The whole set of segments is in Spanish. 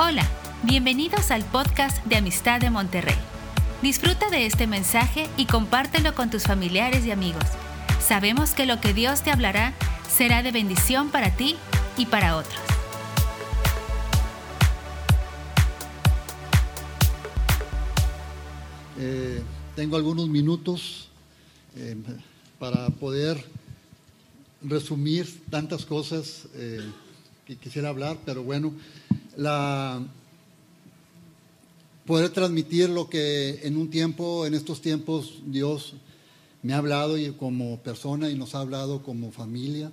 Hola, bienvenidos al podcast de Amistad de Monterrey. Disfruta de este mensaje y compártelo con tus familiares y amigos. Sabemos que lo que Dios te hablará será de bendición para ti y para otros. Eh, tengo algunos minutos eh, para poder resumir tantas cosas eh, que quisiera hablar, pero bueno, la, poder transmitir lo que en un tiempo, en estos tiempos, Dios me ha hablado y como persona y nos ha hablado como familia,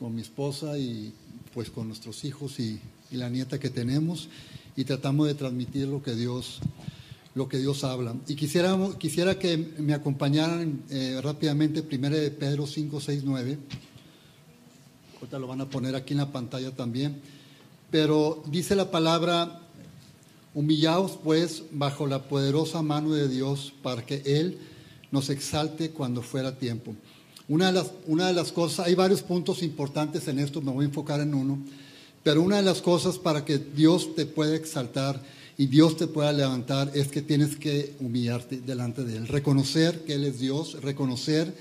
con mi esposa y pues con nuestros hijos y, la nieta que tenemos y tratamos de transmitir lo que Dios lo que Dios habla. Y quisiera, quisiera que me acompañaran eh, rápidamente, primero de Pedro 5, 6, 9. Ahorita lo van a poner aquí en la pantalla también. Pero dice la palabra, humillaos pues bajo la poderosa mano de Dios para que Él nos exalte cuando fuera tiempo. Una de, las, una de las cosas, hay varios puntos importantes en esto, me voy a enfocar en uno, pero una de las cosas para que Dios te pueda exaltar y Dios te pueda levantar es que tienes que humillarte delante de Él, reconocer que Él es Dios, reconocer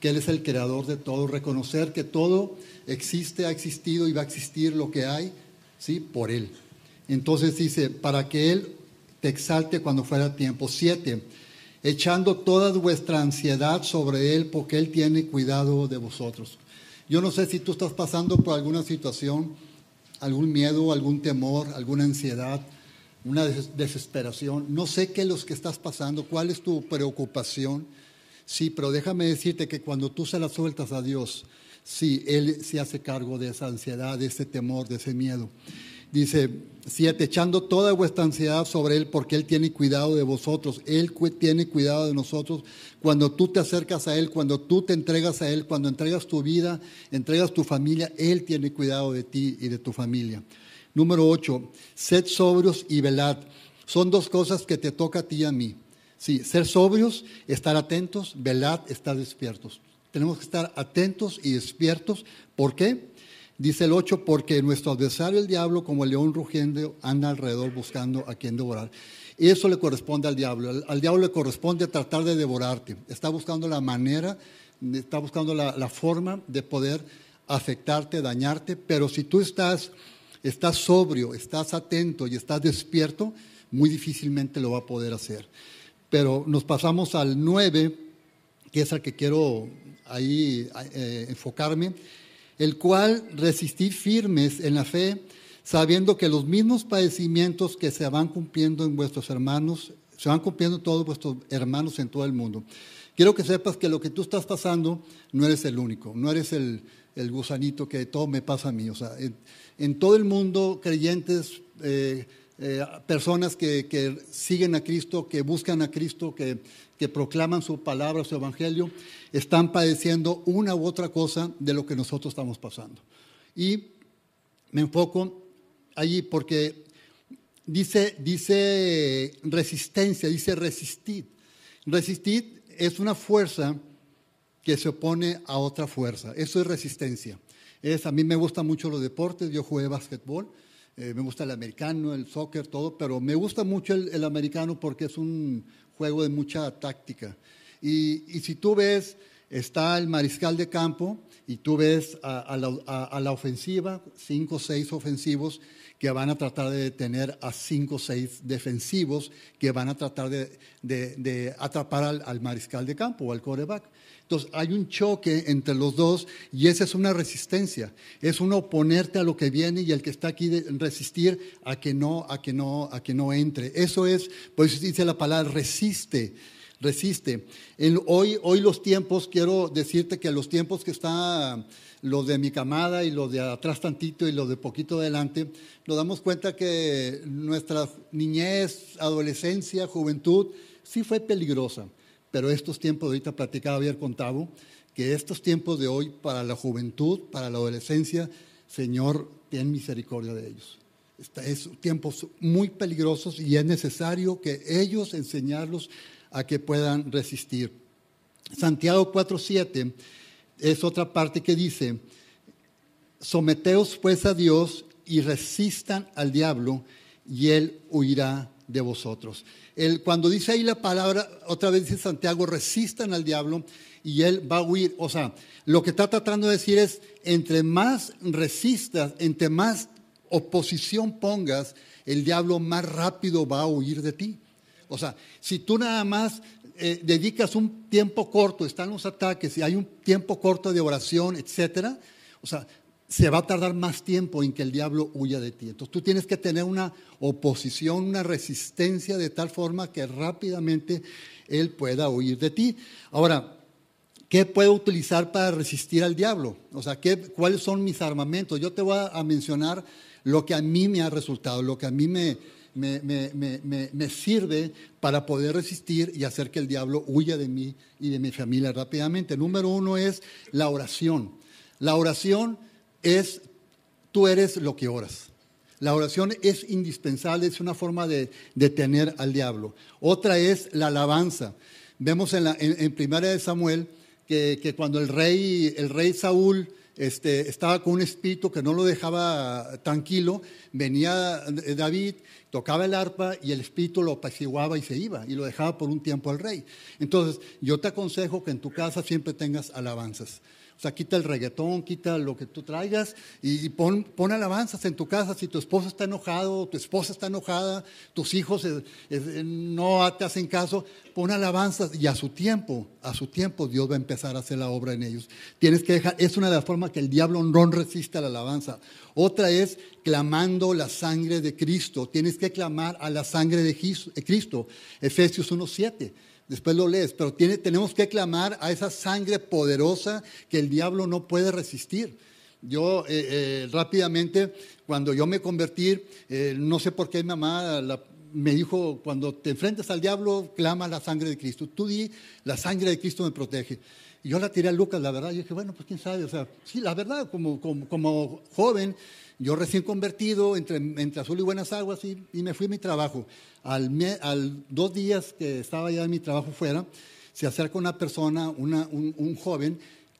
que Él es el creador de todo, reconocer que todo existe, ha existido y va a existir lo que hay ¿sí? Por Él. Entonces dice, para que Él te exalte cuando fuera tiempo. Siete, echando toda vuestra ansiedad sobre Él porque Él tiene cuidado de vosotros. Yo no sé si tú estás pasando por alguna situación, algún miedo, algún temor, alguna ansiedad, una desesperación. No sé qué es lo que estás pasando, cuál es tu preocupación. Sí, pero déjame decirte que cuando tú se la sueltas a Dios, Sí, Él se hace cargo de esa ansiedad, de ese temor, de ese miedo. Dice, siete, echando toda vuestra ansiedad sobre Él porque Él tiene cuidado de vosotros. Él tiene cuidado de nosotros. Cuando tú te acercas a Él, cuando tú te entregas a Él, cuando entregas tu vida, entregas tu familia, Él tiene cuidado de ti y de tu familia. Número ocho, sed sobrios y velad. Son dos cosas que te toca a ti y a mí. Sí, ser sobrios, estar atentos, velad, estar despiertos. Tenemos que estar atentos y despiertos. ¿Por qué? Dice el 8, porque nuestro adversario, el diablo, como el león rugiendo, anda alrededor buscando a quien devorar. Y eso le corresponde al diablo. Al, diablo le corresponde tratar de devorarte. Está buscando la manera, está buscando la, forma de poder afectarte, dañarte. Pero si tú estás, estás sobrio, estás atento y estás despierto, muy difícilmente lo va a poder hacer. Pero nos pasamos al 9, que es el que quiero ahí eh, enfocarme, el cual resistí firmes en la fe, sabiendo que los mismos padecimientos que se van cumpliendo en vuestros hermanos, se van cumpliendo todos vuestros hermanos en todo el mundo. Quiero que sepas que lo que tú estás pasando no eres el único, no eres el, gusanito que todo me pasa a mí. O sea, en, todo el mundo, creyentes, eh, eh, personas que, que, siguen a Cristo, que buscan a Cristo, que, que proclaman su palabra, su evangelio, están padeciendo una u otra cosa de lo que nosotros estamos pasando. Y me enfoco allí porque dice, dice resistencia, dice resistir. Resistir es una fuerza que se opone a otra fuerza. Eso es resistencia. Es, a mí me gustan mucho los deportes, yo jugué básquetbol, eh, me gusta el americano, el soccer, todo, pero me gusta mucho el americano porque es un, juego de mucha táctica. Y, si tú ves, está el mariscal de campo y tú ves a, la, ofensiva, cinco o seis ofensivos que van a tratar de detener a cinco o seis defensivos que van a tratar de, atrapar al, al, mariscal de campo o al coreback. Entonces hay un choque entre los dos y esa es una resistencia, es un oponerte a lo que viene y el que está aquí de resistir a que no, a que no, a que no entre. Eso es, pues dice la palabra resiste, resiste. hoy, hoy los tiempos, quiero decirte que los tiempos que están los de mi camada y los de atrás tantito y los de poquito adelante, nos damos cuenta que nuestra niñez, adolescencia, juventud, sí fue peligrosa. Pero estos tiempos, ahorita platicaba ayer con Tavo, que estos tiempos de hoy para la juventud, para la adolescencia, Señor, ten misericordia de ellos. Es tiempos muy peligrosos y es necesario que ellos enseñarlos a que puedan resistir. Santiago 4.7 es otra parte que dice, someteos pues a Dios y resistan al diablo y él huirá de vosotros. cuando dice ahí la palabra, otra vez dice Santiago, resistan al diablo y él va a huir. O sea, lo que está tratando de decir es, entre más resistas, entre más oposición pongas, el diablo más rápido va a huir de ti. O sea, si tú nada más eh, dedicas un tiempo corto, están los ataques y hay un tiempo corto de oración, etcétera, o sea, se va a tardar más tiempo en que el diablo huya de ti. Entonces tú tienes que tener una oposición, una resistencia de tal forma que rápidamente él pueda huir de ti. Ahora, ¿qué puedo utilizar para resistir al diablo? O sea, ¿qué, ¿cuáles son mis armamentos? Yo te voy a mencionar lo que a mí me ha resultado, lo que a mí me, me, sirve para poder resistir y hacer que el diablo huya de mí y de mi familia rápidamente. Número uno es la oración. La oración es, tú eres lo que oras. La oración es indispensable, es una forma de detener al diablo. Otra es la alabanza. Vemos en, la, en, Primera de Samuel que, que, cuando el rey, el rey Saúl este, estaba con un espíritu que no lo dejaba tranquilo, venía David, tocaba el arpa y el espíritu lo apaciguaba y se iba y lo dejaba por un tiempo al rey. Entonces, yo te aconsejo que en tu casa siempre tengas alabanzas. O sea, quita el reggaetón, quita lo que tú traigas y pon, alabanzas en tu casa. Si tu esposo está enojado, tu esposa está enojada, tus hijos eh, eh, no te hacen caso, pon alabanzas y a su tiempo, a su tiempo Dios va a empezar a hacer la obra en ellos. Tienes que dejar, es una de las formas que el diablo no resiste a la alabanza. Otra es clamando la sangre de Cristo. Tienes que clamar a la sangre de Cristo. Efesios 1.7 después lo lees, pero tenemos que clamar a esa sangre poderosa que el diablo no puede resistir. Yo eh, eh, rápidamente, cuando yo me convertí, eh, no sé por qué mi mamá me dijo, cuando te enfrentas al diablo, clama la sangre de Cristo. Tú di, la sangre de Cristo me protege. Y yo la tiré a Lucas, la verdad. Yo dije, bueno, pues quién sabe. O sea, sí, la verdad, como, como, joven, yo recién convertido, entre, entre azul y buenas aguas, y, me fui a mi trabajo. Al, al, dos días que estaba ya en mi trabajo fuera, se acerca una persona, una, un, joven,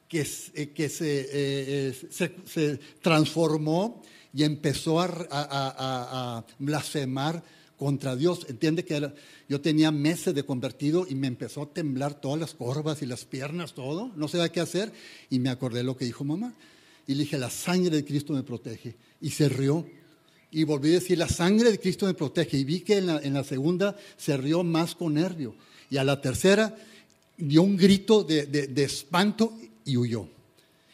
que, eh, que se, eh, eh, se, se, transformó y empezó a, a, a, blasfemar contra Dios. Entiende que yo tenía meses de convertido y me empezó a temblar todas las corvas y las piernas, todo. No sabía qué hacer y me acordé de lo que dijo mamá. Y dije, la sangre de Cristo me protege. Y se rió. Y volví a decir, la sangre de Cristo me protege. Y vi que en la, segunda se rió más con nervio. Y a la tercera dio un grito de, de, espanto y huyó.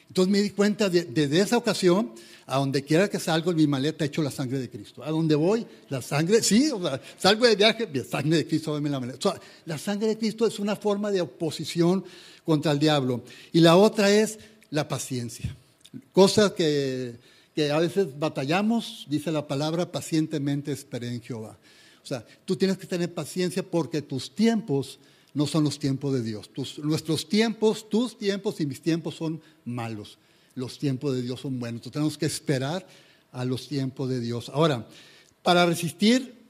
Entonces me di cuenta de, desde esa ocasión, a donde quiera que salgo en mi maleta, hecho la sangre de Cristo. A donde voy, la sangre, sí, salgo de viaje, la sangre de Cristo en la maleta. la sangre de Cristo es una forma de oposición contra el diablo. Y la otra es la paciencia. Cosas que, a veces batallamos, dice la palabra, pacientemente esperé en Jehová. O sea, tú tienes que tener paciencia porque tus tiempos no son los tiempos de Dios. nuestros tiempos, tus tiempos y mis tiempos son malos. Los tiempos de Dios son buenos. Entonces tenemos que esperar a los tiempos de Dios. Ahora, para resistir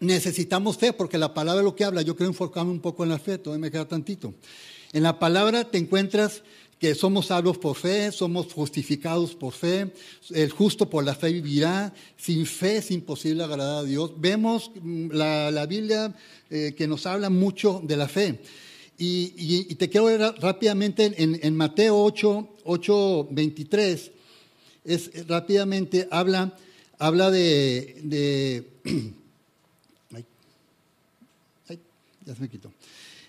necesitamos fe, porque la palabra lo que habla, yo quiero enfocarme un poco en la fe, todavía me queda tantito. En la palabra te encuentras que somos salvos por fe, somos justificados por fe, el justo por la fe vivirá, sin fe es imposible agradar a Dios. Vemos mm, la, Biblia eh, que nos habla mucho de la fe. Y, te quiero ver rápidamente en, Mateo 8, 8, 23, es, rápidamente habla, habla de... de ya se me quitó.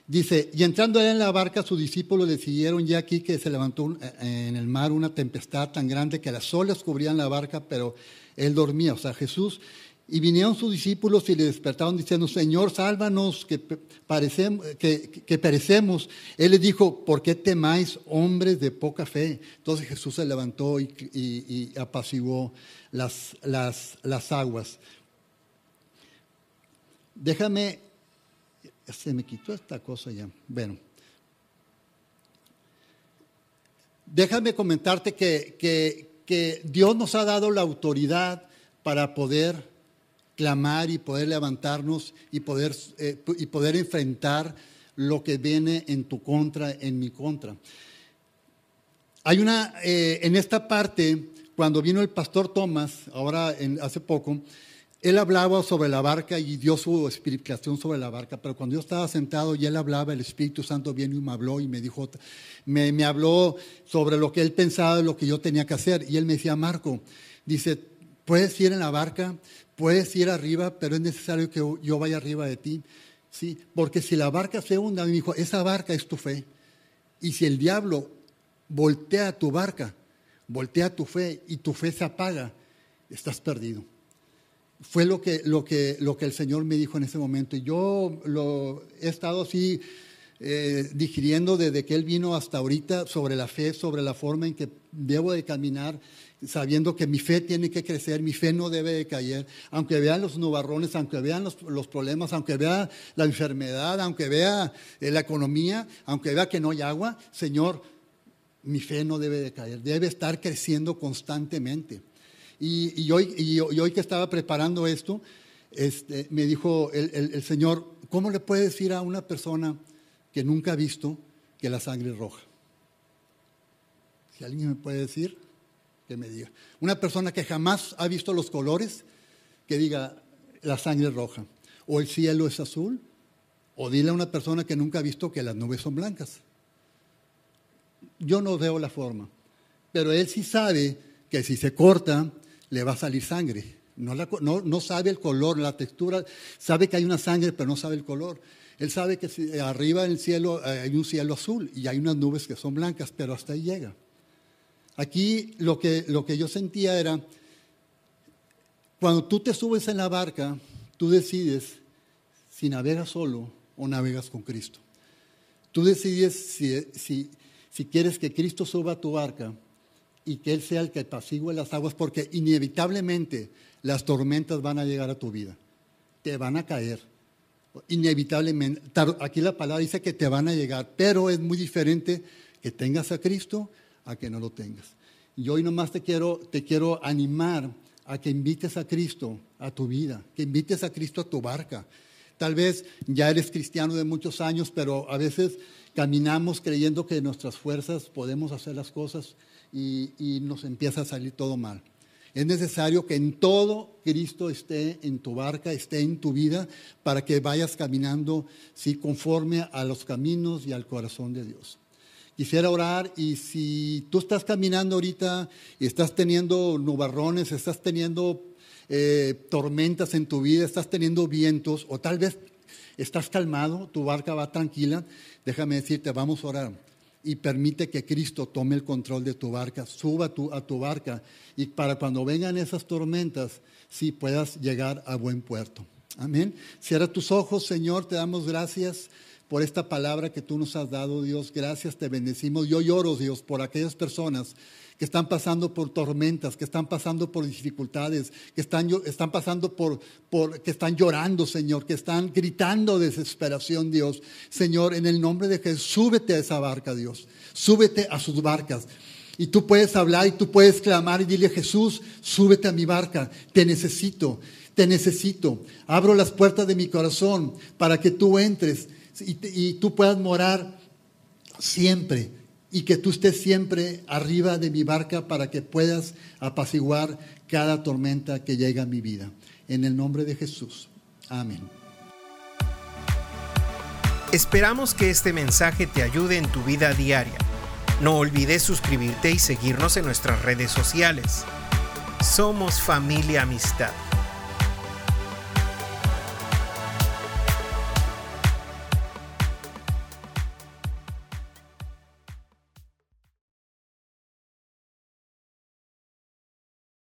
Dice, y entrando él en la barca, sus discípulos le siguieron ya aquí que se levantó eh, en el mar una tempestad tan grande que las olas cubrían la barca, pero él dormía, o sea, Jesús. Y vinieron sus discípulos y le despertaron diciendo, Señor, sálvanos, que, que, perecemos. Él les dijo, ¿por qué temáis, hombres de poca fe? Entonces Jesús se levantó y, y, apaciguó las, aguas. Déjame se me quitó esta cosa ya. Bueno, déjame comentarte que, Dios nos ha dado la autoridad para poder clamar y poder levantarnos y poder, eh, y poder enfrentar lo que viene en tu contra, en mi contra. Hay una, eh, en esta parte, cuando vino el pastor Tomás, ahora hace poco, él hablaba sobre la barca y dio su explicación sobre la barca, pero cuando yo estaba sentado y él hablaba, el Espíritu Santo vino y me habló y me dijo, me, me habló sobre lo que él pensaba, lo que yo tenía que hacer. Y él me decía, Marco, dice, puedes ir en la barca, puedes ir arriba, pero es necesario que yo vaya arriba de ti. Sí, porque si la barca se hunda, me dijo, esa barca es tu fe. Y si el diablo voltea tu barca, voltea tu fe y tu fe se apaga, estás perdido fue lo que, lo, que, lo que el Señor me dijo en ese momento. Y yo lo he estado así eh, digiriendo desde que Él vino hasta ahorita sobre la fe, sobre la forma en que debo de caminar, sabiendo que mi fe tiene que crecer, mi fe no debe de caer, aunque vean los nubarrones, aunque vean los, los problemas, aunque vea la enfermedad, aunque vea eh, la economía, aunque vea que no hay agua, Señor, mi fe no debe de caer, debe estar creciendo constantemente. Y, hoy, hoy, que estaba preparando esto, este, me dijo el, Señor, ¿cómo le puede decir a una persona que nunca ha visto que la sangre es roja? Si alguien me puede decir, que me diga. Una persona que jamás ha visto los colores, que diga, la sangre es roja. O el cielo es azul. O dile a una persona que nunca ha visto que las nubes son blancas. Yo no veo la forma. Pero él sí sabe que si se corta, le va a salir sangre. No, sabe el color, la textura, sabe que hay una sangre, pero no sabe el color. Él sabe que arriba en el cielo eh, hay un cielo azul y hay unas nubes que son blancas, pero hasta ahí llega. Aquí lo que, lo que yo sentía era, cuando tú te subes en la barca, tú decides si navegas solo o navegas con Cristo. Tú decides si, si, si quieres que Cristo suba a tu barca y que Él sea el que apacigüe las aguas, porque inevitablemente las tormentas van a llegar a tu vida, te van a caer. Inevitablemente, aquí la palabra dice que te van a llegar, pero es muy diferente que tengas a Cristo a que no lo tengas. Y hoy nomás te quiero, te quiero animar a que invites a Cristo a tu vida, que invites a Cristo a tu barca. Tal vez ya eres cristiano de muchos años, pero a veces caminamos creyendo que nuestras fuerzas podemos hacer las cosas y, nos empieza a salir todo mal. Es necesario que en todo Cristo esté en tu barca, esté en tu vida, para que vayas caminando sí, conforme a los caminos y al corazón de Dios. Quisiera orar y si tú estás caminando ahorita y estás teniendo nubarrones, estás teniendo eh, tormentas en tu vida, estás teniendo vientos o tal vez estás calmado, tu barca va tranquila, déjame decirte, vamos a orar y permite que Cristo tome el control de tu barca, suba a tu barca y para cuando vengan esas tormentas, sí puedas llegar a buen puerto. Amén. Cierra tus ojos, Señor, te damos gracias por esta palabra que tú nos has dado, Dios. Gracias, te bendecimos. Yo lloro, Dios, por aquellas personas que están pasando por tormentas, que están pasando por dificultades, que están, están pasando por, que están llorando, Señor, que están gritando desesperación, Dios. Señor, en el nombre de Jesús, súbete a esa barca, Dios. Súbete a sus barcas. Y tú puedes hablar y tú puedes clamar y dile, Jesús, súbete a mi barca, te necesito, te necesito. Abro las puertas de mi corazón para que tú entres y tú puedas morar siempre y que tú estés siempre arriba de mi barca para que puedas apaciguar cada tormenta que llega a mi vida. En el nombre de Jesús. Amén. Esperamos que este mensaje te ayude en tu vida diaria. No olvides suscribirte y seguirnos en nuestras redes sociales. Somos familia amistad.